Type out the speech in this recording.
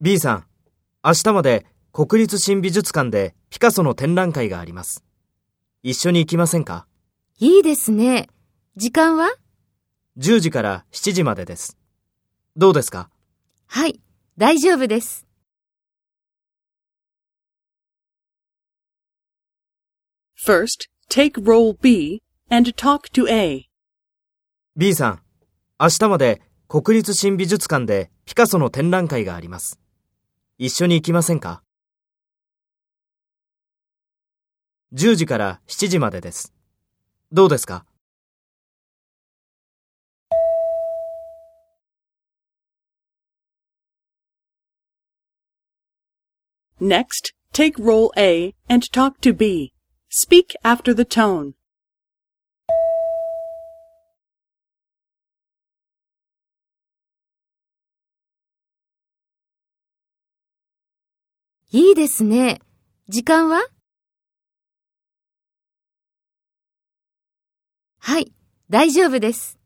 B さん、明日まで国立新美術館でピカソの展覧会があります。一緒に行きませんか？いいですね。時間は ?10 時から7時までです。どうですか？はい、大丈夫です。First, take role B and talk to A. B さん、明日まで国立新美術館でピカソの展覧会があります。一緒に行きませんか ?10 時から7時までです。どうですか？Next, take role A and talk to B. Speak after the tone. いいですね。時間は？はい、大丈夫です。